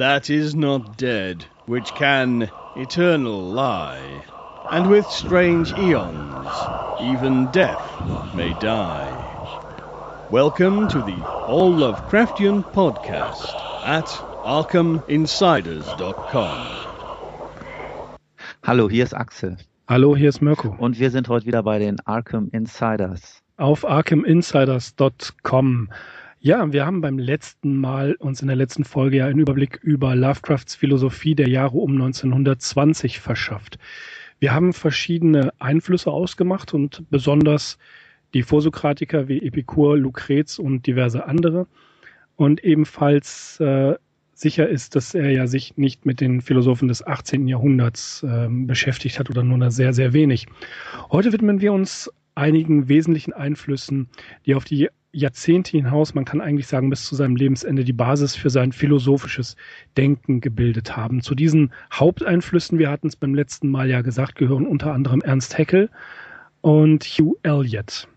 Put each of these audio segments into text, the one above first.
that is not dead, which can eternal lie. And with strange eons, even death may die. Welcome to the All Lovecraftian Podcast at ArkhamInsiders.com. Hallo, hier ist Axel. Hallo, hier ist Mirko. Und wir sind heute wieder bei den Arkham Insiders. Auf ArkhamInsiders.com. Ja, wir haben beim letzten Mal uns in der letzten Folge ja einen Überblick über Lovecrafts Philosophie der Jahre um 1920 verschafft. Wir haben verschiedene Einflüsse ausgemacht und besonders die Vorsokratiker wie Epikur, Lucrez und diverse andere. Und ebenfalls äh, sicher ist, dass er ja sich nicht mit den Philosophen des 18. Jahrhunderts äh, beschäftigt hat oder nur sehr, sehr wenig. Heute widmen wir uns einigen wesentlichen Einflüssen, die auf die Jahrzehnte hinaus, man kann eigentlich sagen bis zu seinem Lebensende, die Basis für sein philosophisches Denken gebildet haben. Zu diesen Haupteinflüssen, wir hatten es beim letzten Mal ja gesagt, gehören unter anderem Ernst Haeckel und Hugh Elliot.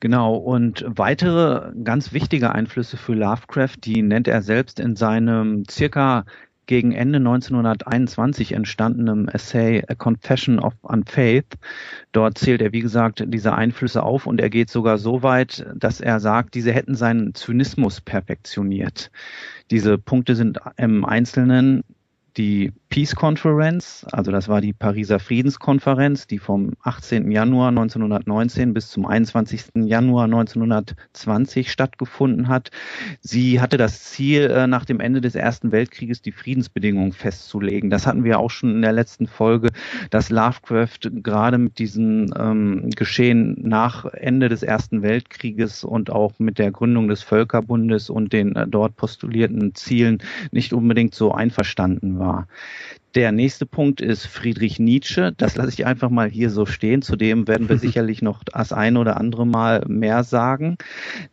Genau, und weitere ganz wichtige Einflüsse für Lovecraft, die nennt er selbst in seinem circa gegen Ende 1921 entstandenem Essay A Confession of Unfaith. Dort zählt er, wie gesagt, diese Einflüsse auf und er geht sogar so weit, dass er sagt, diese hätten seinen Zynismus perfektioniert. Diese Punkte sind im Einzelnen die Peace Conference, also das war die Pariser Friedenskonferenz, die vom 18. Januar 1919 bis zum 21. Januar 1920 stattgefunden hat. Sie hatte das Ziel, äh, nach dem Ende des Ersten Weltkrieges die Friedensbedingungen festzulegen. Das hatten wir auch schon in der letzten Folge, dass Lovecraft gerade mit diesen ähm, Geschehen nach Ende des Ersten Weltkrieges und auch mit der Gründung des Völkerbundes und den äh, dort postulierten Zielen nicht unbedingt so einverstanden war. Der nächste Punkt ist Friedrich Nietzsche. Das lasse ich einfach mal hier so stehen. Zudem werden wir sicherlich noch das ein oder andere Mal mehr sagen.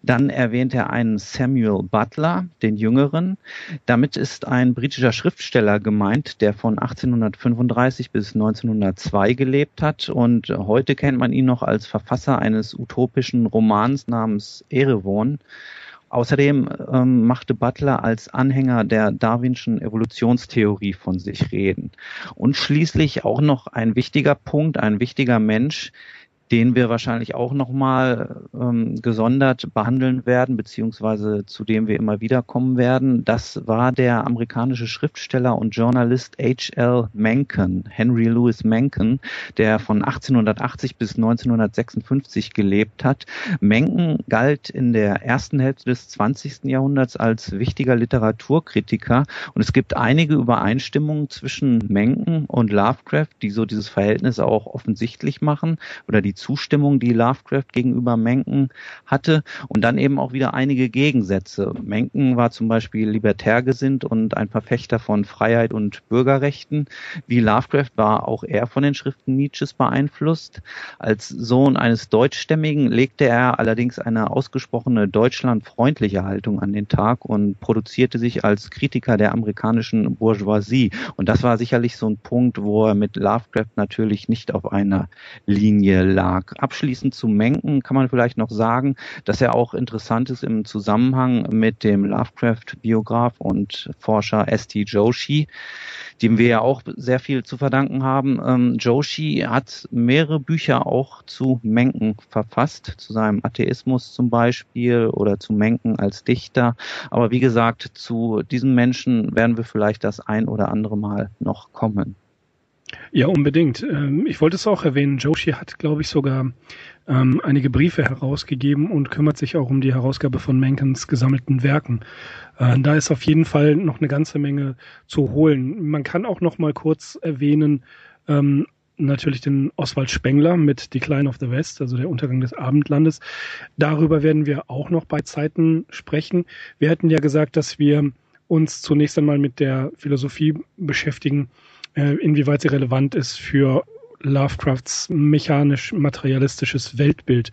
Dann erwähnt er einen Samuel Butler, den Jüngeren. Damit ist ein britischer Schriftsteller gemeint, der von 1835 bis 1902 gelebt hat. Und heute kennt man ihn noch als Verfasser eines utopischen Romans namens Erewhon. Außerdem ähm, machte Butler als Anhänger der Darwinschen Evolutionstheorie von sich reden. Und schließlich auch noch ein wichtiger Punkt, ein wichtiger Mensch, den wir wahrscheinlich auch nochmal ähm, gesondert behandeln werden, beziehungsweise zu dem wir immer wieder kommen werden. Das war der amerikanische Schriftsteller und Journalist H.L. Mencken, Henry Louis Mencken, der von 1880 bis 1956 gelebt hat. Mencken galt in der ersten Hälfte des 20. Jahrhunderts als wichtiger Literaturkritiker und es gibt einige Übereinstimmungen zwischen Mencken und Lovecraft, die so dieses Verhältnis auch offensichtlich machen oder die Zustimmung, die Lovecraft gegenüber Mencken hatte und dann eben auch wieder einige Gegensätze. Mencken war zum Beispiel libertär gesinnt und ein Verfechter von Freiheit und Bürgerrechten. Wie Lovecraft war auch er von den Schriften Nietzsches beeinflusst. Als Sohn eines Deutschstämmigen legte er allerdings eine ausgesprochene deutschlandfreundliche Haltung an den Tag und produzierte sich als Kritiker der amerikanischen Bourgeoisie. Und das war sicherlich so ein Punkt, wo er mit Lovecraft natürlich nicht auf einer Linie lag. Verlag. Abschließend zu Mencken kann man vielleicht noch sagen, dass er auch interessant ist im Zusammenhang mit dem Lovecraft-Biograf und Forscher S.T. Joshi, dem wir ja auch sehr viel zu verdanken haben. Ähm, Joshi hat mehrere Bücher auch zu Mencken verfasst, zu seinem Atheismus zum Beispiel oder zu Mencken als Dichter. Aber wie gesagt, zu diesem Menschen werden wir vielleicht das ein oder andere Mal noch kommen. Ja, unbedingt. Ähm, ich wollte es auch erwähnen. Joshi hat, glaube ich, sogar ähm, einige Briefe herausgegeben und kümmert sich auch um die Herausgabe von Menkens gesammelten Werken. Äh, da ist auf jeden Fall noch eine ganze Menge zu holen. Man kann auch noch mal kurz erwähnen, ähm, natürlich den Oswald Spengler mit Decline of the West, also der Untergang des Abendlandes. Darüber werden wir auch noch bei Zeiten sprechen. Wir hatten ja gesagt, dass wir uns zunächst einmal mit der Philosophie beschäftigen, äh, inwieweit sie relevant ist für Lovecrafts mechanisch-materialistisches Weltbild.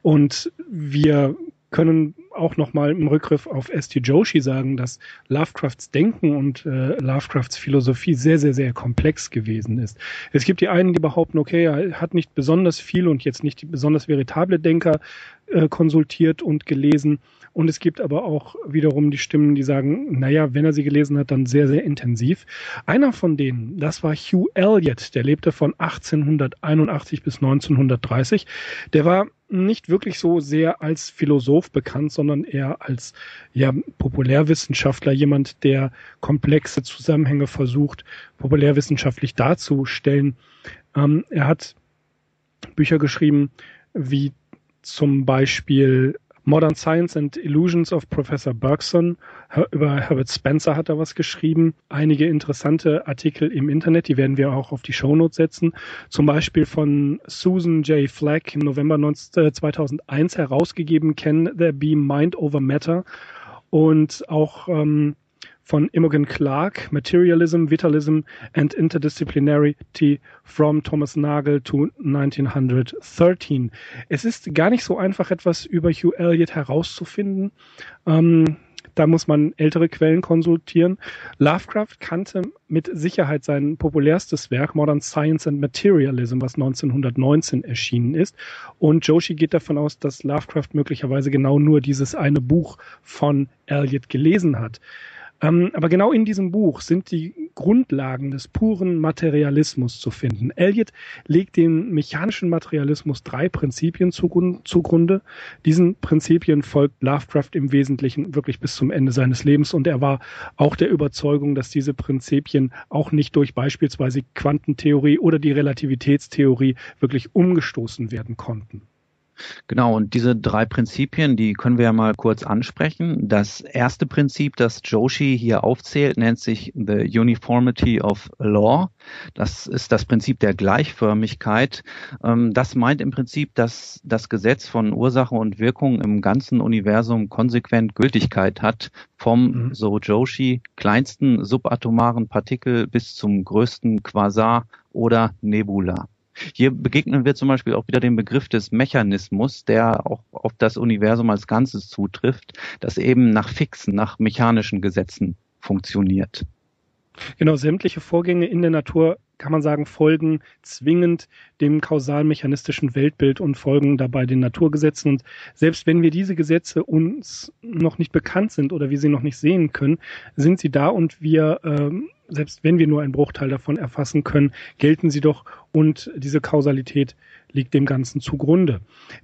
Und wir können auch nochmal im Rückgriff auf S.T. Joshi sagen, dass Lovecrafts Denken und äh, Lovecrafts Philosophie sehr, sehr, sehr komplex gewesen ist. Es gibt die einen, die behaupten, okay, er hat nicht besonders viel und jetzt nicht besonders veritable Denker äh, konsultiert und gelesen. Und es gibt aber auch wiederum die Stimmen, die sagen, naja, wenn er sie gelesen hat, dann sehr, sehr intensiv. Einer von denen, das war Hugh Elliot, der lebte von 1881 bis 1930. Der war nicht wirklich so sehr als Philosoph bekannt, sondern eher als ja, Populärwissenschaftler, jemand, der komplexe Zusammenhänge versucht, populärwissenschaftlich darzustellen. Ähm, er hat Bücher geschrieben, wie zum Beispiel Modern Science and Illusions of Professor Bergson. Über Herbert Spencer hat er was geschrieben. Einige interessante Artikel im Internet, die werden wir auch auf die Shownotes setzen. Zum Beispiel von Susan J. Flack im November 2001 herausgegeben, Can There Be Mind Over Matter? Und auch ähm, von Imogen Clark, Materialism, Vitalism and Interdisciplinarity from Thomas Nagel to 1913. Es ist gar nicht so einfach, etwas über Hugh Elliot herauszufinden. Ähm, da muss man ältere Quellen konsultieren. Lovecraft kannte mit Sicherheit sein populärstes Werk Modern Science and Materialism, was 1919 erschienen ist. Und Joshi geht davon aus, dass Lovecraft möglicherweise genau nur dieses eine Buch von Elliot gelesen hat. Ähm, aber genau in diesem Buch sind die Grundlagen des puren Materialismus zu finden. Eliot legt dem mechanischen Materialismus drei Prinzipien zugrunde. Diesen Prinzipien folgt Lovecraft im Wesentlichen wirklich bis zum Ende seines Lebens und er war auch der Überzeugung, dass diese Prinzipien auch nicht durch beispielsweise Quantentheorie oder die Relativitätstheorie wirklich umgestoßen werden konnten. Genau, und diese drei Prinzipien, die können wir ja mal kurz ansprechen. Das erste Prinzip, das Joshi hier aufzählt, nennt sich The Uniformity of Law. Das ist das Prinzip der Gleichförmigkeit. Ähm, das meint im Prinzip, dass das Gesetz von Ursache und Wirkung im ganzen Universum konsequent Gültigkeit hat, vom, mhm. so Joshi, kleinsten subatomaren Partikel bis zum größten Quasar oder Nebula. Hier begegnen wir zum Beispiel auch wieder dem Begriff des Mechanismus, der auch auf das Universum als Ganzes zutrifft, das eben nach fixen, nach mechanischen Gesetzen funktioniert. Genau, sämtliche Vorgänge in der Natur kann man sagen, folgen zwingend dem kausalmechanistischen Weltbild und folgen dabei den Naturgesetzen. Und selbst wenn wir diese Gesetze uns noch nicht bekannt sind oder wir sie noch nicht sehen können, sind sie da und wir ähm, selbst wenn wir nur einen Bruchteil davon erfassen können, gelten sie doch und diese Kausalität liegt dem Ganzen zugrunde.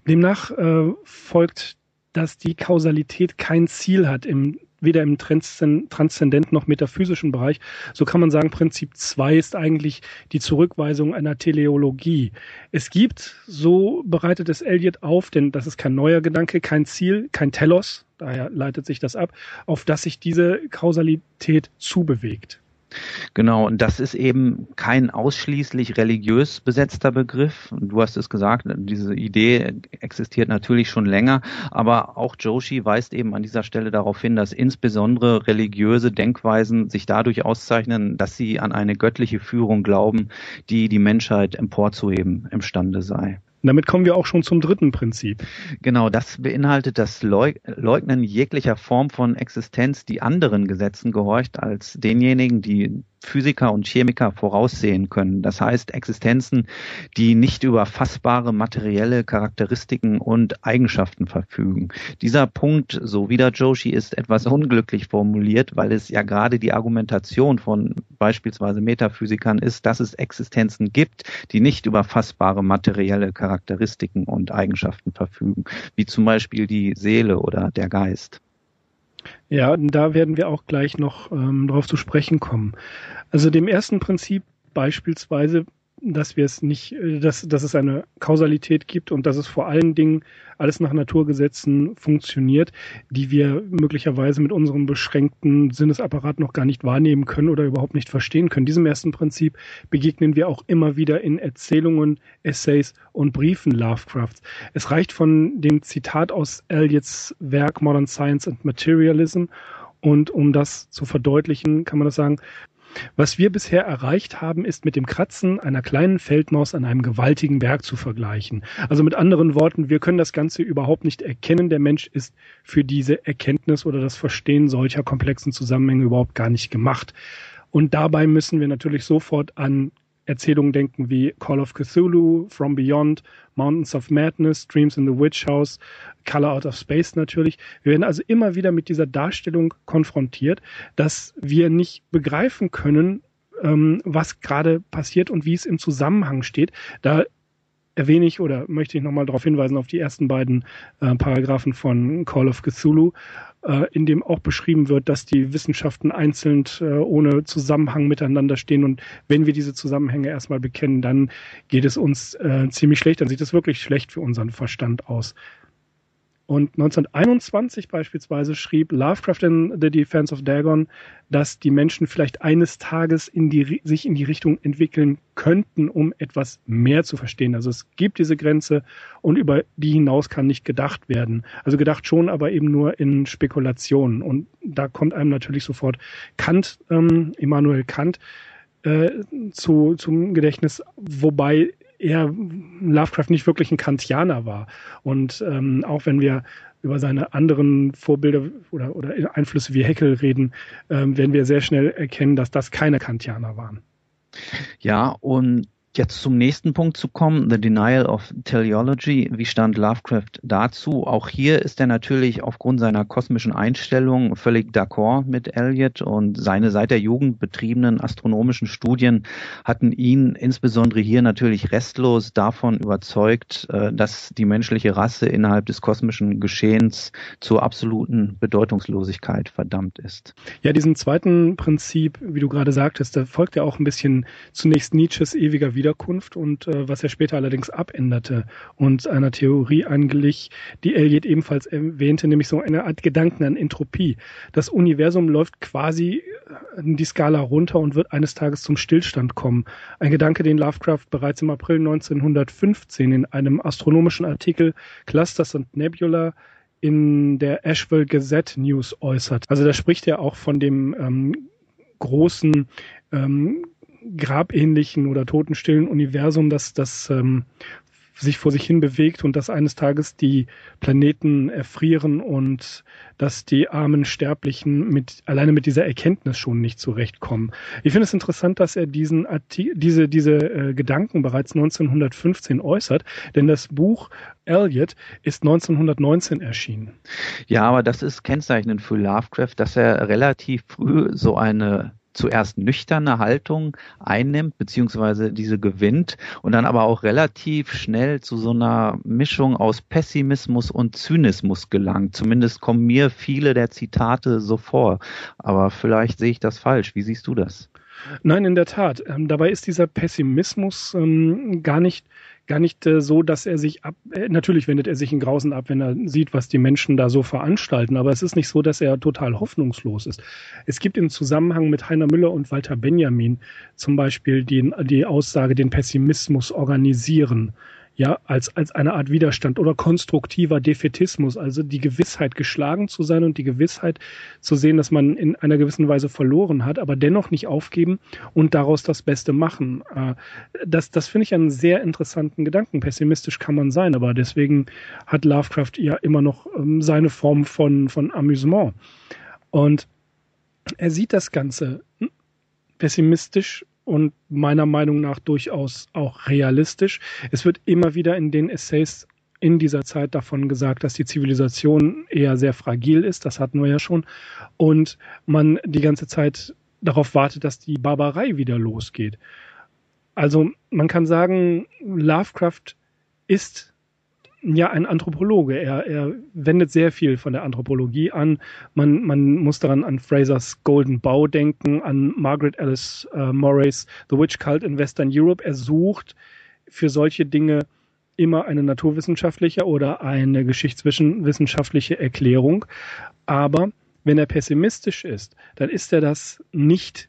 Demnach äh, folgt, dass die Kausalität kein Ziel hat im weder im transzendenten noch metaphysischen Bereich. So kann man sagen, Prinzip 2 ist eigentlich die Zurückweisung einer Teleologie. Es gibt, so bereitet es Eliot auf, denn das ist kein neuer Gedanke, kein Ziel, kein Telos, daher leitet sich das ab, auf das sich diese Kausalität zubewegt. Genau, und das ist eben kein ausschließlich religiös besetzter Begriff. Du hast es gesagt, diese Idee existiert natürlich schon länger, aber auch Joshi weist eben an dieser Stelle darauf hin, dass insbesondere religiöse Denkweisen sich dadurch auszeichnen, dass sie an eine göttliche Führung glauben, die die Menschheit emporzuheben imstande sei. Damit kommen wir auch schon zum dritten Prinzip. Genau, das beinhaltet das Leugnen jeglicher Form von Existenz, die anderen Gesetzen gehorcht, als denjenigen, die Physiker und Chemiker voraussehen können. Das heißt Existenzen, die nicht über fassbare materielle Charakteristiken und Eigenschaften verfügen. Dieser Punkt, so wie der Joshi, ist etwas unglücklich formuliert, weil es ja gerade die Argumentation von beispielsweise Metaphysikern ist, dass es Existenzen gibt, die nicht über fassbare materielle Charakteristiken und Eigenschaften verfügen, wie zum Beispiel die Seele oder der Geist. Ja, da werden wir auch gleich noch ähm, darauf zu sprechen kommen. Also dem ersten Prinzip beispielsweise dass wir es nicht, äh, dass, dass es eine Kausalität gibt und dass es vor allen Dingen alles nach Naturgesetzen funktioniert, die wir möglicherweise mit unserem beschränkten Sinnesapparat noch gar nicht wahrnehmen können oder überhaupt nicht verstehen können. Diesem ersten Prinzip begegnen wir auch immer wieder in Erzählungen, Essays und Briefen Lovecrafts. Es reicht von dem Zitat aus Eliots Werk Modern Science and Materialism und um das zu verdeutlichen, kann man das sagen, Was wir bisher erreicht haben, ist mit dem Kratzen einer kleinen Feldmaus an einem gewaltigen Berg zu vergleichen. Also mit anderen Worten, wir können das Ganze überhaupt nicht erkennen. Der Mensch ist für diese Erkenntnis oder das Verstehen solcher komplexen Zusammenhänge überhaupt gar nicht gemacht. Und dabei müssen wir natürlich sofort an Erzählungen denken wie Call of Cthulhu, From Beyond, Mountains of Madness, Dreams in the Witch House, Color Out of Space natürlich. Wir werden also immer wieder mit dieser Darstellung konfrontiert, dass wir nicht begreifen können, ähm, was gerade passiert und wie es im Zusammenhang steht. Da erwähne ich oder möchte ich nochmal darauf hinweisen auf die ersten beiden äh, Paragraphen von Call of Cthulhu, in dem auch beschrieben wird, dass die Wissenschaften einzeln äh, ohne Zusammenhang miteinander stehen. Und wenn wir diese Zusammenhänge erstmal bekennen, dann geht es uns äh, ziemlich schlecht. Dann sieht es wirklich schlecht für unseren Verstand aus. Und 1921 beispielsweise schrieb Lovecraft in The Defense of Dagon, dass die Menschen vielleicht eines Tages in die, sich in die Richtung entwickeln könnten, um etwas mehr zu verstehen. Also es gibt diese Grenze und über die hinaus kann nicht gedacht werden. Also gedacht schon, aber eben nur in Spekulationen. Und da kommt einem natürlich sofort Kant, ähm, Immanuel Kant, äh, zu, zum Gedächtnis, wobei er Lovecraft nicht wirklich ein Kantianer war. Und ähm, auch wenn wir über seine anderen Vorbilder oder, oder Einflüsse wie Heckel reden, ähm, werden wir sehr schnell erkennen, dass das keine Kantianer waren. Ja, und Jetzt zum nächsten Punkt zu kommen, The Denial of Teleology. Wie stand Lovecraft dazu? Auch hier ist er natürlich aufgrund seiner kosmischen Einstellung völlig d'accord mit Elliot und seine seit der Jugend betriebenen astronomischen Studien hatten ihn insbesondere hier natürlich restlos davon überzeugt, äh, dass die menschliche Rasse innerhalb des kosmischen Geschehens zur absoluten Bedeutungslosigkeit verdammt ist. Ja, diesem zweiten Prinzip, wie du gerade sagtest, da folgt ja auch ein bisschen zunächst Nietzsches ewiger Widerstand Wiederkunft und äh, was er später allerdings abänderte und einer Theorie anglich, die Elliot ebenfalls erwähnte, nämlich so eine Art Gedanken an Entropie. Das Universum läuft quasi äh, die Skala runter und wird eines Tages zum Stillstand kommen. Ein Gedanke, den Lovecraft bereits im April 1915 in einem astronomischen Artikel Clusters and Nebula in der Asheville Gazette News äußert. Also da spricht er auch von dem ähm, großen ähm, grabähnlichen oder totenstillen Universum, das, das ähm, sich vor sich hin bewegt und dass eines Tages die Planeten erfrieren und dass die armen Sterblichen mit alleine mit dieser Erkenntnis schon nicht zurechtkommen. Ich finde es interessant, dass er diesen diese diese äh, Gedanken bereits 1915 äußert, denn das Buch Elliot ist 1919 erschienen. Ja, aber das ist kennzeichnend für Lovecraft, dass er relativ früh so eine zuerst nüchterne Haltung einnimmt, beziehungsweise diese gewinnt und dann aber auch relativ schnell zu so einer Mischung aus Pessimismus und Zynismus gelangt. Zumindest kommen mir viele der Zitate so vor. Aber vielleicht sehe ich das falsch. Wie siehst du das? Nein, in der Tat. Ähm, dabei ist dieser Pessimismus ähm, gar nicht gar nicht äh, so, dass er sich ab, äh, natürlich wendet er sich in Grausen ab, wenn er sieht, was die Menschen da so veranstalten, aber es ist nicht so, dass er total hoffnungslos ist. Es gibt im Zusammenhang mit Heiner Müller und Walter Benjamin zum Beispiel die, die Aussage, den Pessimismus organisieren ja, als, als eine Art Widerstand oder konstruktiver Defetismus, also die Gewissheit geschlagen zu sein und die Gewissheit zu sehen, dass man in einer gewissen Weise verloren hat, aber dennoch nicht aufgeben und daraus das Beste machen. Äh, das, das finde ich einen sehr interessanten Gedanken. Pessimistisch kann man sein, aber deswegen hat Lovecraft ja immer noch ähm, seine Form von, von Amüsement. Und er sieht das Ganze hm, pessimistisch und meiner Meinung nach durchaus auch realistisch. Es wird immer wieder in den Essays in dieser Zeit davon gesagt, dass die Zivilisation eher sehr fragil ist, das hatten wir ja schon, und man die ganze Zeit darauf wartet, dass die Barbarei wieder losgeht. Also man kann sagen, Lovecraft ist ja ein Anthropologe. Er, er wendet sehr viel von der Anthropologie an. Man, man muss daran an Frasers Golden Bow denken, an Margaret Alice äh, Morrays The Witch Cult in Western Europe. Er sucht für solche Dinge immer eine naturwissenschaftliche oder eine geschichtswissenschaftliche Erklärung. Aber wenn er pessimistisch ist, dann ist er das nicht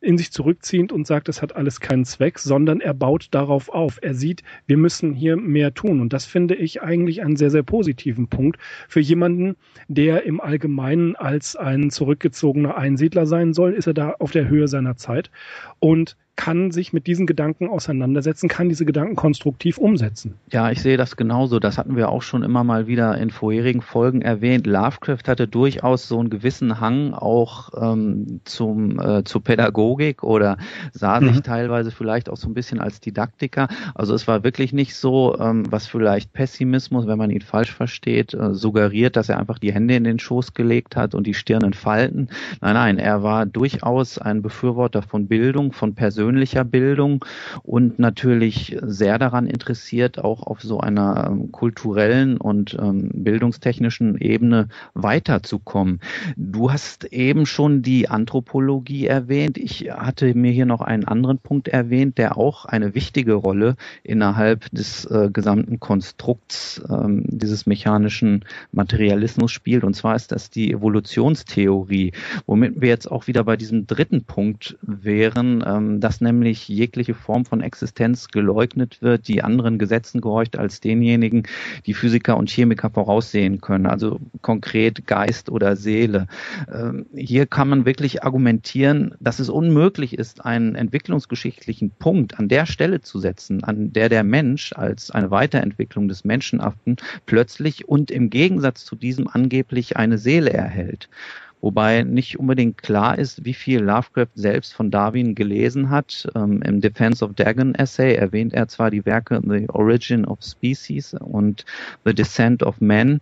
in sich zurückziehend und sagt, es hat alles keinen Zweck, sondern er baut darauf auf. Er sieht, wir müssen hier mehr tun. Und das finde ich eigentlich einen sehr, sehr positiven Punkt für jemanden, der im Allgemeinen als ein zurückgezogener Einsiedler sein soll, ist er da auf der Höhe seiner Zeit. Und kann sich mit diesen Gedanken auseinandersetzen, kann diese Gedanken konstruktiv umsetzen. Ja, ich sehe das genauso. Das hatten wir auch schon immer mal wieder in vorherigen Folgen erwähnt. Lovecraft hatte durchaus so einen gewissen Hang auch ähm, zum äh, zur Pädagogik oder sah mhm. sich teilweise vielleicht auch so ein bisschen als Didaktiker. Also es war wirklich nicht so, ähm, was vielleicht Pessimismus, wenn man ihn falsch versteht, äh, suggeriert, dass er einfach die Hände in den Schoß gelegt hat und die Stirn in Falten. Nein, nein, er war durchaus ein Befürworter von Bildung, von Persönlichkeit persönlicher Bildung und natürlich sehr daran interessiert, auch auf so einer ähm, kulturellen und ähm, bildungstechnischen Ebene weiterzukommen. Du hast eben schon die Anthropologie erwähnt. Ich hatte mir hier noch einen anderen Punkt erwähnt, der auch eine wichtige Rolle innerhalb des äh, gesamten Konstrukts ähm, dieses mechanischen Materialismus spielt. Und zwar ist das die Evolutionstheorie, womit wir jetzt auch wieder bei diesem dritten Punkt wären, ähm, dass dass nämlich jegliche Form von Existenz geleugnet wird, die anderen Gesetzen gehorcht als denjenigen, die Physiker und Chemiker voraussehen können, also konkret Geist oder Seele. Ähm, hier kann man wirklich argumentieren, dass es unmöglich ist, einen entwicklungsgeschichtlichen Punkt an der Stelle zu setzen, an der der Mensch als eine Weiterentwicklung des Menschenhaften plötzlich und im Gegensatz zu diesem angeblich eine Seele erhält wobei nicht unbedingt klar ist, wie viel Lovecraft selbst von Darwin gelesen hat. Ähm, Im Defense of Dagon Essay erwähnt er zwar die Werke The Origin of Species und The Descent of Man,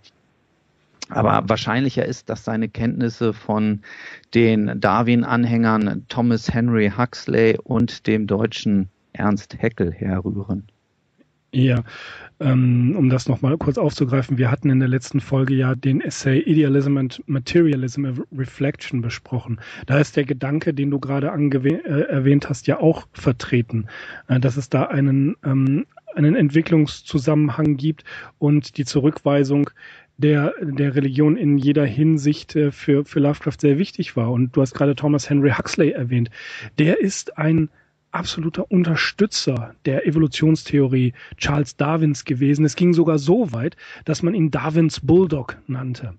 aber wahrscheinlicher ist, dass seine Kenntnisse von den Darwin-Anhängern Thomas Henry Huxley und dem deutschen Ernst Haeckel herrühren. Ja, ähm, um das nochmal kurz aufzugreifen, wir hatten in der letzten Folge ja den Essay Idealism and Materialism Reflection besprochen. Da ist der Gedanke, den du gerade äh, erwähnt hast, ja auch vertreten, äh, dass es da einen, ähm, einen Entwicklungszusammenhang gibt und die Zurückweisung der, der Religion in jeder Hinsicht äh, für, für Lovecraft sehr wichtig war. Und du hast gerade Thomas Henry Huxley erwähnt. Der ist ein absoluter Unterstützer der Evolutionstheorie Charles Darwins gewesen. Es ging sogar so weit, dass man ihn Darwins Bulldog nannte.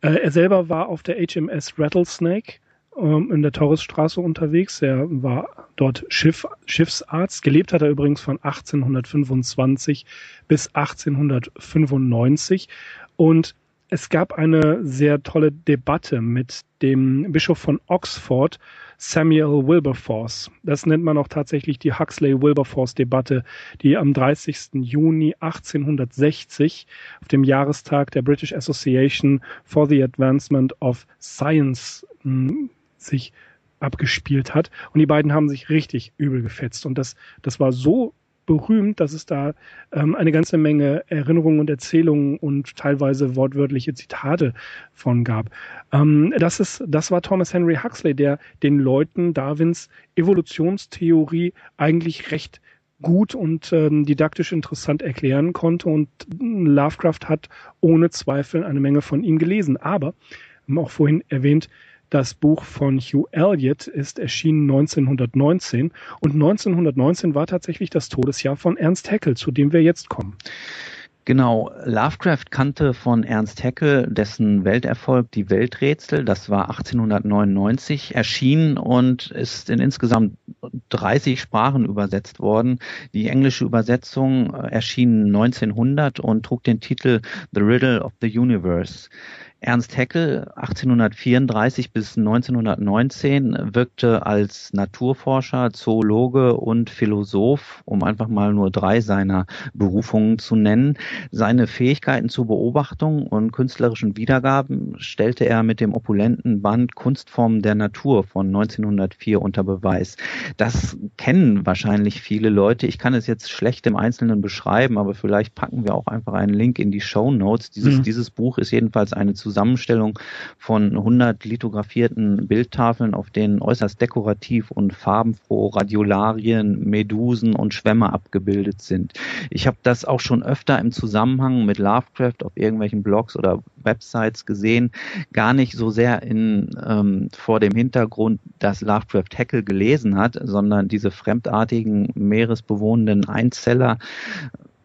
Äh, er selber war auf der HMS Rattlesnake ähm, in der Torresstraße unterwegs. Er war dort Schiff, Schiffsarzt. Gelebt hat er übrigens von 1825 bis 1895. Und es gab eine sehr tolle Debatte mit dem Bischof von Oxford, Samuel Wilberforce. Das nennt man auch tatsächlich die Huxley-Wilberforce-Debatte, die am 30. Juni 1860 auf dem Jahrestag der British Association for the Advancement of Science mh, hm, sich abgespielt hat. Und die beiden haben sich richtig übel gefetzt. Und das, das war so berühmt, dass es da ähm, eine ganze Menge Erinnerungen und Erzählungen und teilweise wortwörtliche Zitate von gab. Ähm, das ist, das war Thomas Henry Huxley, der den Leuten Darwins Evolutionstheorie eigentlich recht gut und ähm, didaktisch interessant erklären konnte und Lovecraft hat ohne Zweifel eine Menge von ihm gelesen. Aber, haben auch vorhin erwähnt, das Buch von Hugh Elliott ist erschienen 1919 und 1919 war tatsächlich das Todesjahr von Ernst Haeckel, zu dem wir jetzt kommen. Genau, Lovecraft kannte von Ernst Haeckel dessen Welterfolg Die Welträtsel, das war 1899 erschienen und ist in insgesamt 30 Sprachen übersetzt worden. Die englische Übersetzung äh, erschien 1900 und trug den Titel The Riddle of the Universe. Ernst Haeckel 1834 bis 1919 wirkte als Naturforscher, Zoologe und Philosoph, um einfach mal nur drei seiner Berufungen zu nennen. Seine Fähigkeiten zur Beobachtung und künstlerischen Wiedergaben stellte er mit dem opulenten Band Kunstformen der Natur von 1904 unter Beweis. Das kennen wahrscheinlich viele Leute. Ich kann es jetzt schlecht im Einzelnen beschreiben, aber vielleicht packen wir auch einfach einen Link in die Show Notes. Dieses, mhm. dieses Buch ist jedenfalls eine Zusammenstellung von 100 lithografierten Bildtafeln, auf denen äußerst dekorativ und farbenfroh Radiolarien, Medusen und Schwämme abgebildet sind. Ich habe das auch schon öfter im Zusammenhang mit Lovecraft auf irgendwelchen Blogs oder Websites gesehen, gar nicht so sehr in ähm, vor dem Hintergrund, dass Lovecraft Haeckel gelesen hat, sondern diese fremdartigen meeresbewohnenden Einzeller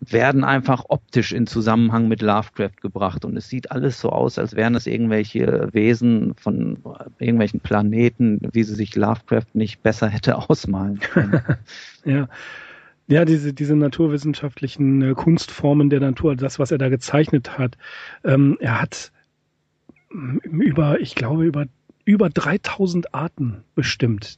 werden einfach optisch in Zusammenhang mit Lovecraft gebracht und es sieht alles so aus, als wären es irgendwelche Wesen von irgendwelchen Planeten, wie sie sich Lovecraft nicht besser hätte ausmalen können. ja. Ja, diese, diese naturwissenschaftlichen äh, Kunstformen der Natur, das, was er da gezeichnet hat, ähm, er hat über, ich glaube, über über 3000 Arten bestimmt,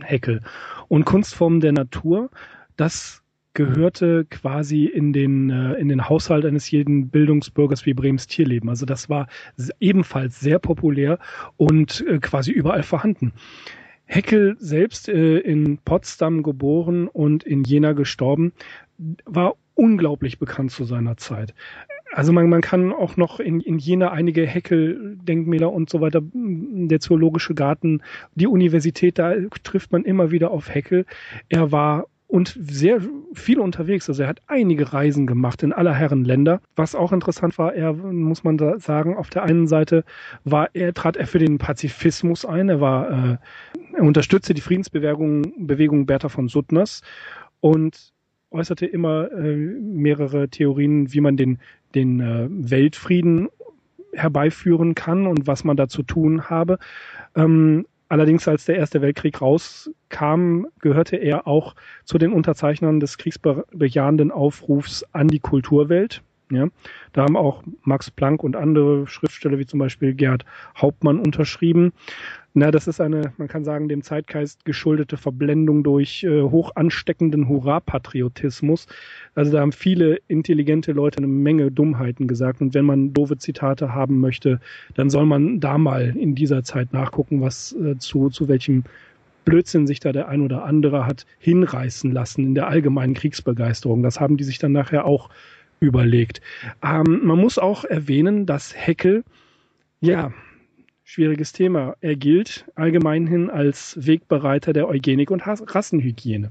Heckel. Und Kunstformen der Natur, das gehörte quasi in den, äh, in den Haushalt eines jeden Bildungsbürgers wie Brems Tierleben. Also das war ebenfalls sehr populär und äh, quasi überall vorhanden. Heckel selbst äh, in Potsdam geboren und in Jena gestorben, war unglaublich bekannt zu seiner Zeit. Also man, man kann auch noch in, in Jena einige Heckel-Denkmäler und so weiter, der Zoologische Garten, die Universität, da trifft man immer wieder auf Heckel. Er war und sehr viel unterwegs. Also er hat einige Reisen gemacht in aller Herren Länder. Was auch interessant war, er, muss man sagen, auf der einen Seite war er, trat er für den Pazifismus ein. Er war, äh, er unterstützte die Friedensbewegung Bewegung Bertha von Suttners und äußerte immer äh, mehrere Theorien, wie man den, den äh, Weltfrieden herbeiführen kann und was man da zu tun habe. Ähm, allerdings, als der Erste Weltkrieg rauskam, gehörte er auch zu den Unterzeichnern des kriegsbejahenden Aufrufs an die Kulturwelt. Ja, da haben auch Max Planck und andere Schriftsteller wie zum Beispiel Gerd Hauptmann unterschrieben. Na, das ist eine, man kann sagen, dem Zeitgeist geschuldete Verblendung durch äh, hoch ansteckenden Hurra-Patriotismus. Also da haben viele intelligente Leute eine Menge Dummheiten gesagt. Und wenn man doofe Zitate haben möchte, dann soll man da mal in dieser Zeit nachgucken, was äh, zu, zu welchem Blödsinn sich da der ein oder andere hat hinreißen lassen in der allgemeinen Kriegsbegeisterung. Das haben die sich dann nachher auch überlegt. Ähm, man muss auch erwähnen, dass Heckel, ja, schwieriges Thema. Er gilt allgemeinhin als Wegbereiter der Eugenik und Rassenhygiene.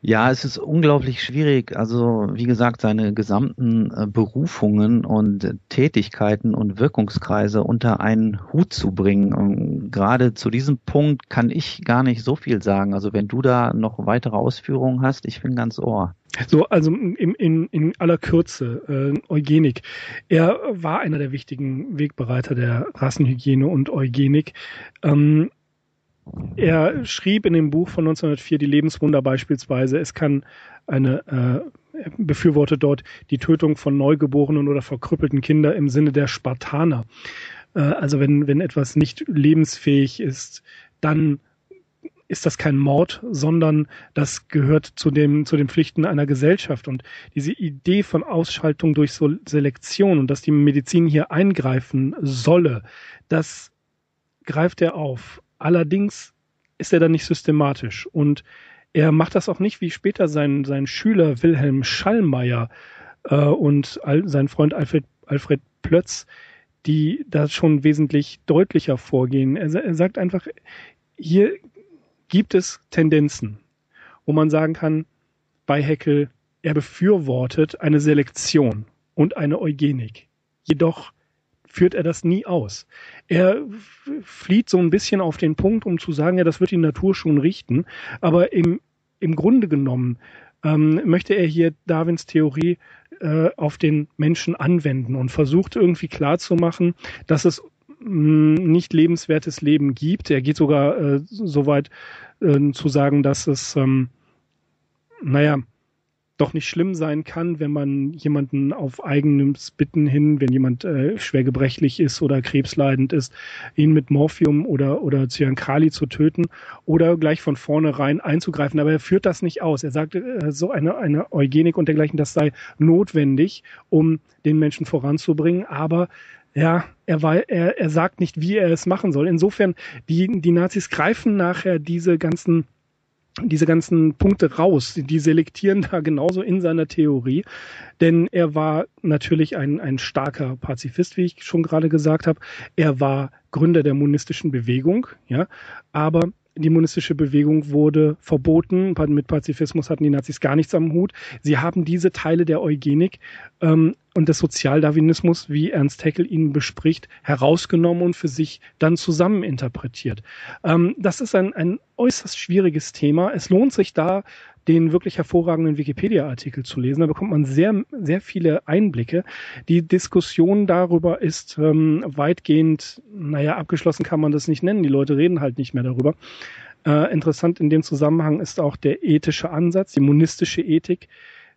Ja, es ist unglaublich schwierig. Also, wie gesagt, seine gesamten äh, Berufungen und Tätigkeiten und Wirkungskreise unter einen Hut zu bringen. Und gerade zu diesem Punkt kann ich gar nicht so viel sagen. Also, wenn du da noch weitere Ausführungen hast, ich bin ganz ohr. So, also in, in, in aller Kürze, äh, Eugenik. Er war einer der wichtigen Wegbereiter der Rassenhygiene und Eugenik. Ähm, er schrieb in dem Buch von 1904 die Lebenswunder beispielsweise, es kann eine, äh, befürwortet dort die Tötung von neugeborenen oder verkrüppelten Kindern im Sinne der Spartaner. Äh, also wenn, wenn etwas nicht lebensfähig ist, dann ist das kein Mord, sondern das gehört zu dem, zu den Pflichten einer Gesellschaft. Und diese Idee von Ausschaltung durch so Selektion und dass die Medizin hier eingreifen solle, das greift er auf. Allerdings ist er dann nicht systematisch und er macht das auch nicht wie später sein, sein Schüler Wilhelm Schallmeier äh, und all, sein Freund Alfred, Alfred Plötz, die da schon wesentlich deutlicher vorgehen. Er, er sagt einfach, hier gibt es Tendenzen, wo man sagen kann, bei Heckel, er befürwortet eine Selektion und eine Eugenik. Jedoch führt er das nie aus. Er flieht so ein bisschen auf den Punkt, um zu sagen, ja, das wird die Natur schon richten, aber im, im Grunde genommen ähm, möchte er hier Darwins Theorie äh, auf den Menschen anwenden und versucht irgendwie klarzumachen, dass es nicht lebenswertes Leben gibt. Er geht sogar äh, so weit äh, zu sagen, dass es, ähm, naja, doch nicht schlimm sein kann, wenn man jemanden auf eigenes Bitten hin, wenn jemand äh, schwer gebrechlich ist oder krebsleidend ist, ihn mit Morphium oder, oder Cyankali zu töten oder gleich von vornherein einzugreifen. Aber er führt das nicht aus. Er sagt, äh, so eine, eine Eugenik und dergleichen, das sei notwendig, um den Menschen voranzubringen. Aber ja, er, war, er, er sagt nicht, wie er es machen soll. Insofern, die, die Nazis greifen nachher diese ganzen diese ganzen Punkte raus. Die selektieren da genauso in seiner Theorie, denn er war natürlich ein, ein starker Pazifist, wie ich schon gerade gesagt habe. Er war Gründer der monistischen Bewegung, ja, aber die monistische Bewegung wurde verboten. Mit Pazifismus hatten die Nazis gar nichts am Hut. Sie haben diese Teile der Eugenik ähm, und des Sozialdarwinismus, wie Ernst Haeckel ihn bespricht, herausgenommen und für sich dann zusammen interpretiert. Ähm, das ist ein, ein äußerst schwieriges Thema. Es lohnt sich da, den wirklich hervorragenden Wikipedia-Artikel zu lesen. Da bekommt man sehr, sehr viele Einblicke. Die Diskussion darüber ist ähm, weitgehend, naja, abgeschlossen kann man das nicht nennen. Die Leute reden halt nicht mehr darüber. Äh, interessant in dem Zusammenhang ist auch der ethische Ansatz, die monistische Ethik.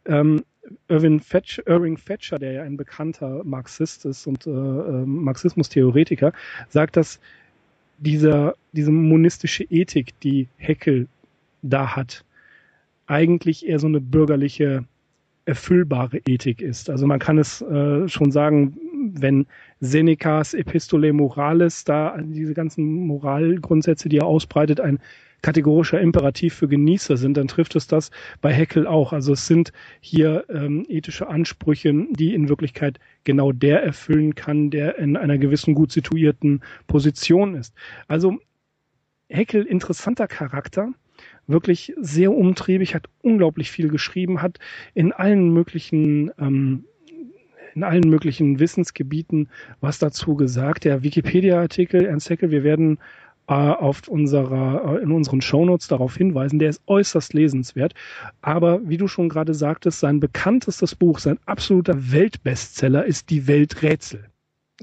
Ähm, Irving, Fetch, Irving Fetcher, der ja ein bekannter Marxist ist und äh, äh, Marxismus-Theoretiker, sagt, dass dieser, diese monistische Ethik, die Heckel da hat, eigentlich eher so eine bürgerliche, erfüllbare Ethik ist. Also man kann es äh, schon sagen, wenn Senecas Epistole Morales da diese ganzen Moralgrundsätze, die er ausbreitet, ein kategorischer Imperativ für Genießer sind, dann trifft es das bei Heckel auch. Also es sind hier ähm, ethische Ansprüche, die in Wirklichkeit genau der erfüllen kann, der in einer gewissen gut situierten Position ist. Also Heckel interessanter Charakter, wirklich sehr umtriebig, hat unglaublich viel geschrieben, hat in allen möglichen ähm, in allen möglichen Wissensgebieten was dazu gesagt. Der Wikipedia-Artikel, Ernst Haeckel, wir werden auf unserer, äh, in unseren Shownotes darauf hinweisen, der ist äußerst lesenswert. Aber wie du schon gerade sagtest, sein bekanntestes Buch, sein absoluter Weltbestseller ist Die Welträtsel.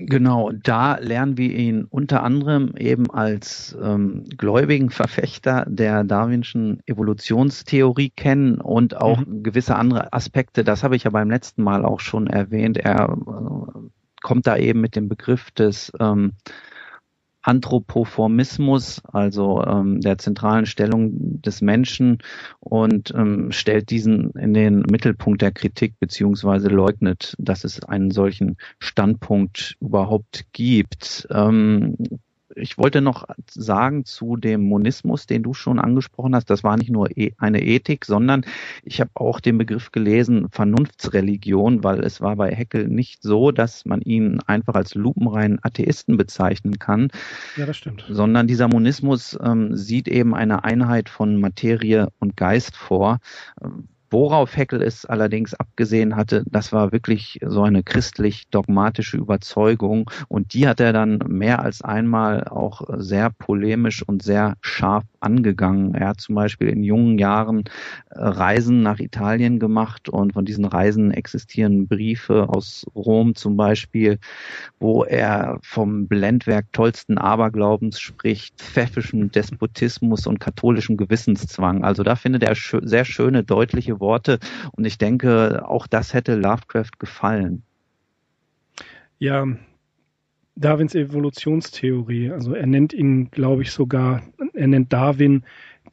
Genau, da lernen wir ihn unter anderem eben als ähm, gläubigen Verfechter der Darwinschen Evolutionstheorie kennen und auch mhm. gewisse andere Aspekte. Das habe ich ja beim letzten Mal auch schon erwähnt. Er äh, kommt da eben mit dem Begriff des ähm, Anthropoformismus, also ähm, der zentralen Stellung des Menschen und ähm, stellt diesen in den Mittelpunkt der Kritik beziehungsweise leugnet, dass es einen solchen Standpunkt überhaupt gibt. Ähm, ich wollte noch sagen zu dem Monismus, den du schon angesprochen hast. Das war nicht nur e, eine Ethik, sondern ich habe auch den Begriff gelesen, Vernunftsreligion, weil es war bei Heckel nicht so, dass man ihn einfach als lupenreinen Atheisten bezeichnen kann. Ja, das stimmt. Sondern dieser Monismus ähm, sieht eben eine Einheit von Materie und Geist vor. Worauf Heckel es allerdings abgesehen hatte, das war wirklich so eine christlich-dogmatische Überzeugung. Und die hat er dann mehr als einmal auch sehr polemisch und sehr scharf angegangen. Er hat zum Beispiel in jungen Jahren äh, Reisen nach Italien gemacht und von diesen Reisen existieren Briefe aus Rom zum Beispiel, wo er vom Blendwerk tollsten Aberglaubens spricht, pfeffischem Despotismus und katholischem Gewissenszwang. Also da findet er sehr schöne, deutliche Worte. Und ich denke, auch das hätte Lovecraft gefallen. Ja, Darwins Evolutionstheorie, also er nennt ihn, glaube ich, sogar, er nennt Darwin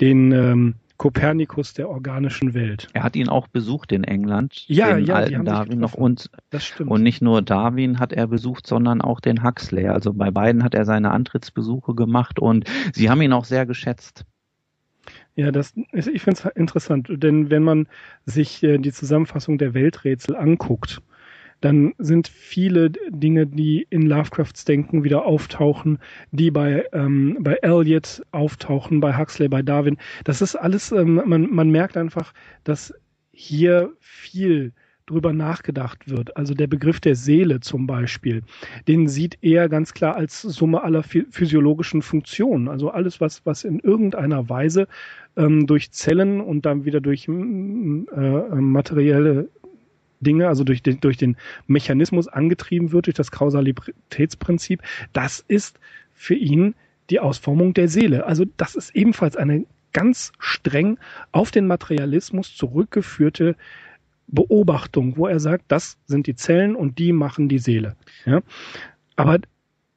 den ähm, Kopernikus der organischen Welt. Er hat ihn auch besucht in England, ja, den ja, alten Darwin noch und das stimmt. und nicht nur Darwin hat er besucht, sondern auch den Huxley. Also bei beiden hat er seine Antrittsbesuche gemacht und sie haben ihn auch sehr geschätzt. Ja, das ist, ich finde es interessant, denn wenn man sich äh, die Zusammenfassung der Welträtsel anguckt, dann sind viele Dinge, die in Lovecrafts Denken wieder auftauchen, die bei, ähm, bei Eliot auftauchen, bei Huxley, bei Darwin. Das ist alles, ähm, man, man merkt einfach, dass hier viel drüber nachgedacht wird. Also der Begriff der Seele zum Beispiel, den sieht er ganz klar als Summe aller physiologischen Funktionen. Also alles, was, was in irgendeiner Weise ähm, durch Zellen und dann wieder durch äh, materielle Dinge, also durch den, durch den Mechanismus angetrieben wird, durch das Kausalitätsprinzip, das ist für ihn die Ausformung der Seele. Also das ist ebenfalls eine ganz streng auf den Materialismus zurückgeführte Beobachtung, wo er sagt, das sind die Zellen und die machen die Seele. Ja? Aber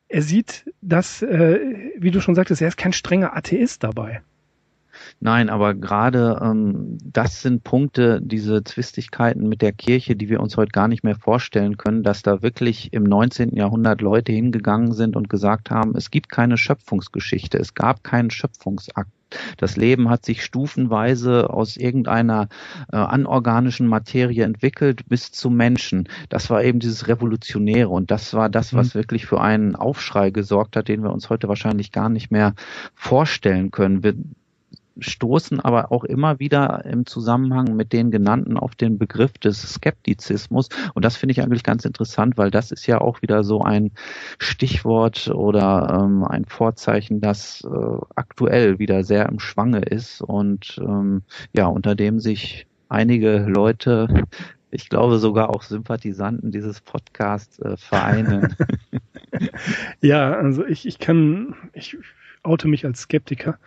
er sieht das, äh, wie du schon sagtest, er ist kein strenger Atheist dabei. Nein, aber gerade ähm, das sind Punkte, diese Zwistigkeiten mit der Kirche, die wir uns heute gar nicht mehr vorstellen können, dass da wirklich im 19. Jahrhundert Leute hingegangen sind und gesagt haben, es gibt keine Schöpfungsgeschichte, es gab keinen Schöpfungsakt. Das Leben hat sich stufenweise aus irgendeiner äh, anorganischen Materie entwickelt bis zum Menschen. Das war eben dieses Revolutionäre und das war das, was mhm. wirklich für einen Aufschrei gesorgt hat, den wir uns heute wahrscheinlich gar nicht mehr vorstellen können. Wir stoßen aber auch immer wieder im Zusammenhang mit den genannten auf den Begriff des Skeptizismus. Und das finde ich eigentlich ganz interessant, weil das ist ja auch wieder so ein Stichwort oder ähm, ein Vorzeichen, das äh, aktuell wieder sehr im Schwange ist und ähm, ja, unter dem sich einige Leute ich glaube sogar auch Sympathisanten dieses Podcasts äh, vereinen. ja, also ich, ich kann, ich oute mich als Skeptiker.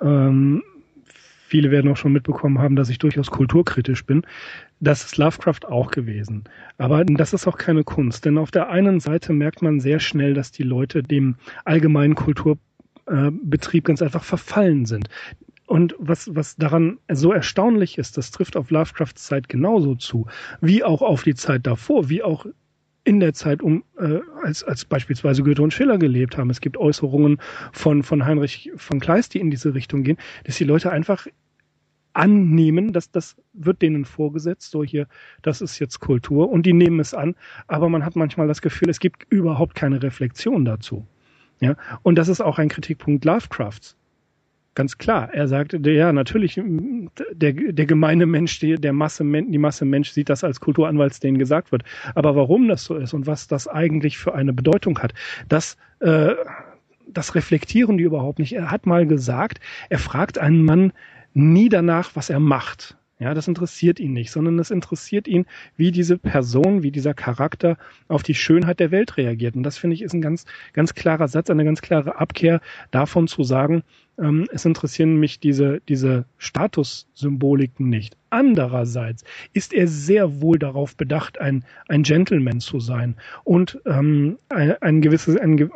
Ähm, viele werden auch schon mitbekommen haben, dass ich durchaus kulturkritisch bin. Das ist Lovecraft auch gewesen. Aber das ist auch keine Kunst. Denn auf der einen Seite merkt man sehr schnell, dass die Leute dem allgemeinen Kulturbetrieb ganz einfach verfallen sind. Und was, was daran so erstaunlich ist, das trifft auf Lovecrafts Zeit genauso zu, wie auch auf die Zeit davor, wie auch in der Zeit um äh, als als beispielsweise Goethe und Schiller gelebt haben. Es gibt Äußerungen von von Heinrich von Kleist, die in diese Richtung gehen, dass die Leute einfach annehmen, dass das wird denen vorgesetzt, so hier, das ist jetzt Kultur und die nehmen es an, aber man hat manchmal das Gefühl, es gibt überhaupt keine Reflexion dazu. Ja, und das ist auch ein Kritikpunkt Lovecrafts. Ganz klar. Er sagte, ja, natürlich, der, der gemeine Mensch, die, der Masse, die Masse Mensch sieht das als Kultur an, weil es denen gesagt wird. Aber warum das so ist und was das eigentlich für eine Bedeutung hat, das, äh, das reflektieren die überhaupt nicht. Er hat mal gesagt, er fragt einen Mann nie danach, was er macht. Ja, das interessiert ihn nicht, sondern es interessiert ihn, wie diese Person, wie dieser Charakter auf die Schönheit der Welt reagiert. Und das finde ich ist ein ganz, ganz klarer Satz, eine ganz klare Abkehr davon zu sagen, ähm, es interessieren mich diese, diese Statussymboliken nicht. Andererseits ist er sehr wohl darauf bedacht, ein, ein Gentleman zu sein und ähm, ein, ein gewisses, ein,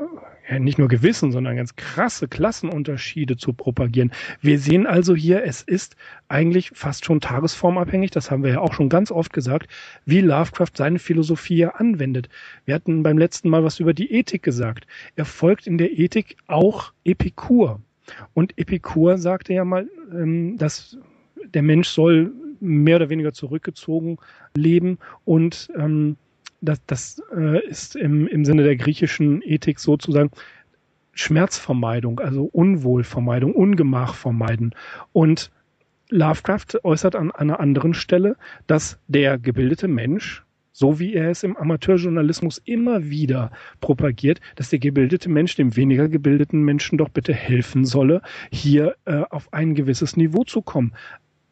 nicht nur Gewissen, sondern ganz krasse Klassenunterschiede zu propagieren. Wir sehen also hier, es ist eigentlich fast schon tagesformabhängig, das haben wir ja auch schon ganz oft gesagt, wie Lovecraft seine Philosophie anwendet. Wir hatten beim letzten Mal was über die Ethik gesagt. Er folgt in der Ethik auch Epikur. Und Epikur sagte ja mal, ähm, dass der Mensch soll mehr oder weniger zurückgezogen leben und ähm, das, das äh, ist im, im Sinne der griechischen Ethik sozusagen Schmerzvermeidung, also Unwohlvermeidung, Ungemach vermeiden. Und Lovecraft äußert an einer anderen Stelle, dass der gebildete Mensch, so wie er es im Amateurjournalismus immer wieder propagiert, dass der gebildete Mensch dem weniger gebildeten Menschen doch bitte helfen solle, hier äh, auf ein gewisses Niveau zu kommen.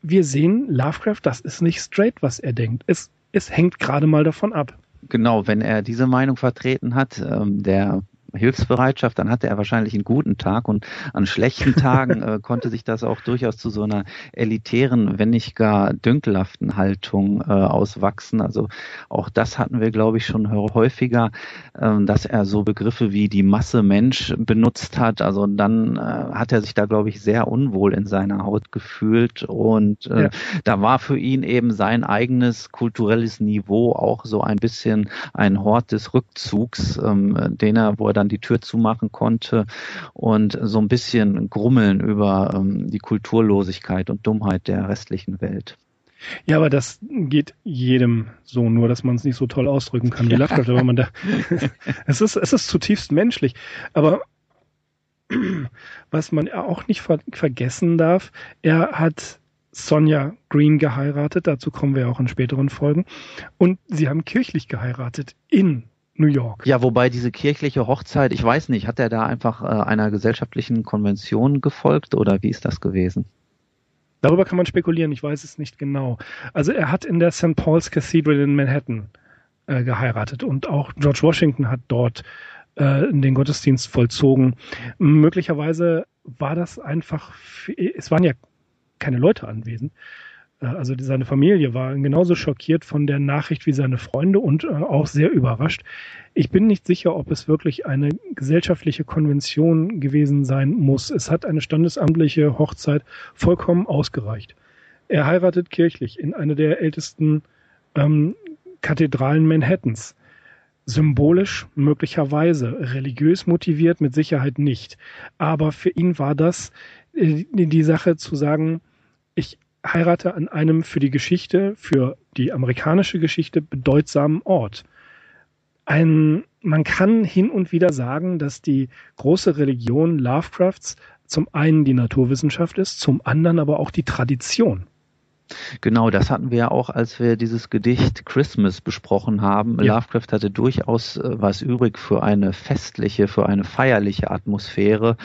Wir sehen, Lovecraft, das ist nicht straight, was er denkt. Es, es hängt gerade mal davon ab genau, wenn er diese Meinung vertreten hat, ähm, der Hilfsbereitschaft, dann hatte er wahrscheinlich einen guten Tag und an schlechten Tagen äh, konnte sich das auch durchaus zu so einer elitären, wenn nicht gar dünkelhaften Haltung äh, auswachsen. Also auch das hatten wir, glaube ich, schon häufiger, äh, dass er so Begriffe wie die Masse Mensch benutzt hat. Also dann äh, hat er sich da, glaube ich, sehr unwohl in seiner Haut gefühlt und äh, ja. da war für ihn eben sein eigenes kulturelles Niveau auch so ein bisschen ein Hort des Rückzugs, ähm, den er, wo er dann die Tür zumachen konnte und so ein bisschen grummeln über ähm, die Kulturlosigkeit und Dummheit der restlichen Welt. Ja, aber das geht jedem so, nur dass man es nicht so toll ausdrücken kann wie Lovecraft, aber man da, es ist, es ist zutiefst menschlich. Aber was man auch nicht ver vergessen darf, er hat Sonja Green geheiratet, dazu kommen wir auch in späteren Folgen, und sie haben kirchlich geheiratet in New York. Ja, wobei diese kirchliche Hochzeit, ich weiß nicht, hat er da einfach äh, einer gesellschaftlichen Konvention gefolgt oder wie ist das gewesen? Darüber kann man spekulieren, ich weiß es nicht genau. Also er hat in der St. Paul's Cathedral in Manhattan äh, geheiratet und auch George Washington hat dort äh, den Gottesdienst vollzogen. Möglicherweise war das einfach, es waren ja keine Leute anwesend. Äh, also seine Familie war genauso schockiert von der Nachricht wie seine Freunde und äh, auch sehr überrascht. Ich bin nicht sicher, ob es wirklich eine gesellschaftliche Konvention gewesen sein muss. Es hat eine standesamtliche Hochzeit vollkommen ausgereicht. Er heiratet kirchlich in einer der ältesten ähm, Kathedralen Manhattans. Symbolisch möglicherweise, religiös motiviert mit Sicherheit nicht. Aber für ihn war das äh, die Sache zu sagen, heirate an einem für die Geschichte, für die amerikanische Geschichte bedeutsamen Ort. Ein, man kann hin und wieder sagen, dass die große Religion Lovecrafts zum einen die Naturwissenschaft ist, zum anderen aber auch die Tradition. Genau, das hatten wir ja auch, als wir dieses Gedicht Christmas besprochen haben. Ja. Lovecraft hatte durchaus äh, was übrig für eine festliche, für eine feierliche Atmosphäre.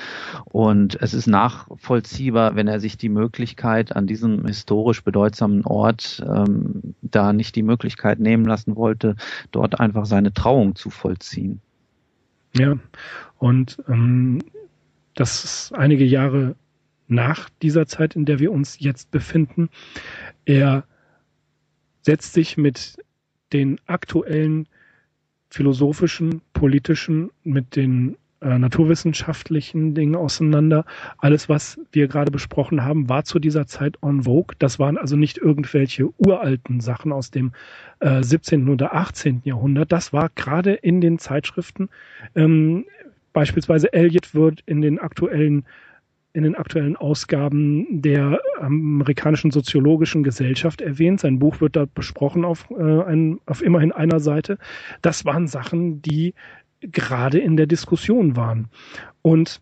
Und es ist nachvollziehbar, wenn er sich die Möglichkeit an diesem historisch bedeutsamen Ort ähm, da nicht die Möglichkeit nehmen lassen wollte, dort einfach seine Trauung zu vollziehen. Ja, und ähm, das ist einige Jahre nach dieser Zeit, in der wir uns jetzt befinden. Er setzt sich mit den aktuellen philosophischen, politischen, mit den äh, naturwissenschaftlichen Dingen auseinander. Alles, was wir gerade besprochen haben, war zu dieser Zeit en vogue. Das waren also nicht irgendwelche uralten Sachen aus dem äh, 17. oder 18. Jahrhundert. Das war gerade in den Zeitschriften. Ähm, beispielsweise Eliot wird in den aktuellen in den aktuellen Ausgaben der amerikanischen soziologischen Gesellschaft erwähnt. Sein Buch wird da besprochen auf, äh, ein, auf immerhin einer Seite. Das waren Sachen, die gerade in der Diskussion waren. Und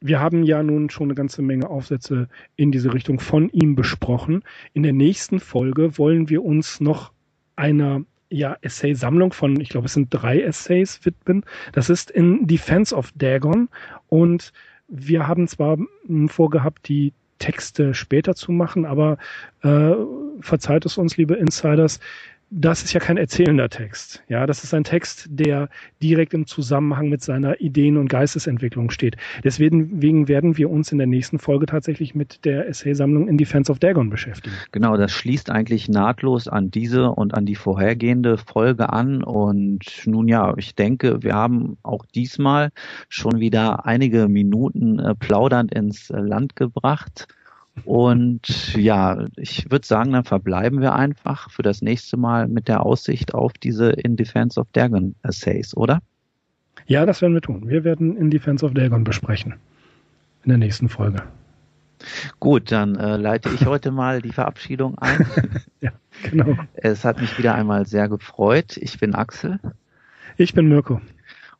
wir haben ja nun schon eine ganze Menge Aufsätze in diese Richtung von ihm besprochen. In der nächsten Folge wollen wir uns noch einer ja, Essay-Sammlung von, ich glaube, es sind drei Essays widmen. Das ist in Defense of Dagon und wir haben zwar vorgehabt, die Texte später zu machen, aber äh, verzeiht es uns, liebe Insiders, das ist ja kein erzählender Text. Ja, das ist ein Text, der direkt im Zusammenhang mit seiner Ideen- und Geistesentwicklung steht. Deswegen werden wir uns in der nächsten Folge tatsächlich mit der Essaysammlung in Defense of Dagon beschäftigen. Genau, das schließt eigentlich nahtlos an diese und an die vorhergehende Folge an. Und nun ja, ich denke, wir haben auch diesmal schon wieder einige Minuten äh, plaudernd ins Land gebracht. Und ja, ich würde sagen, dann verbleiben wir einfach für das nächste Mal mit der Aussicht auf diese In Defense of Dagon Essays, oder? Ja, das werden wir tun. Wir werden In Defense of Dagon besprechen. In der nächsten Folge. Gut, dann äh, leite ich heute mal die Verabschiedung ein. ja, genau. Es hat mich wieder einmal sehr gefreut. Ich bin Axel. Ich bin Mirko.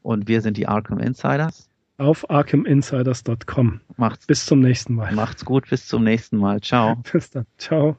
Und wir sind die Arkham Insiders auf arkhaminsiders.com. Macht's. Bis zum nächsten Mal. Macht's gut, bis zum nächsten Mal. Ciao. bis dann. Ciao.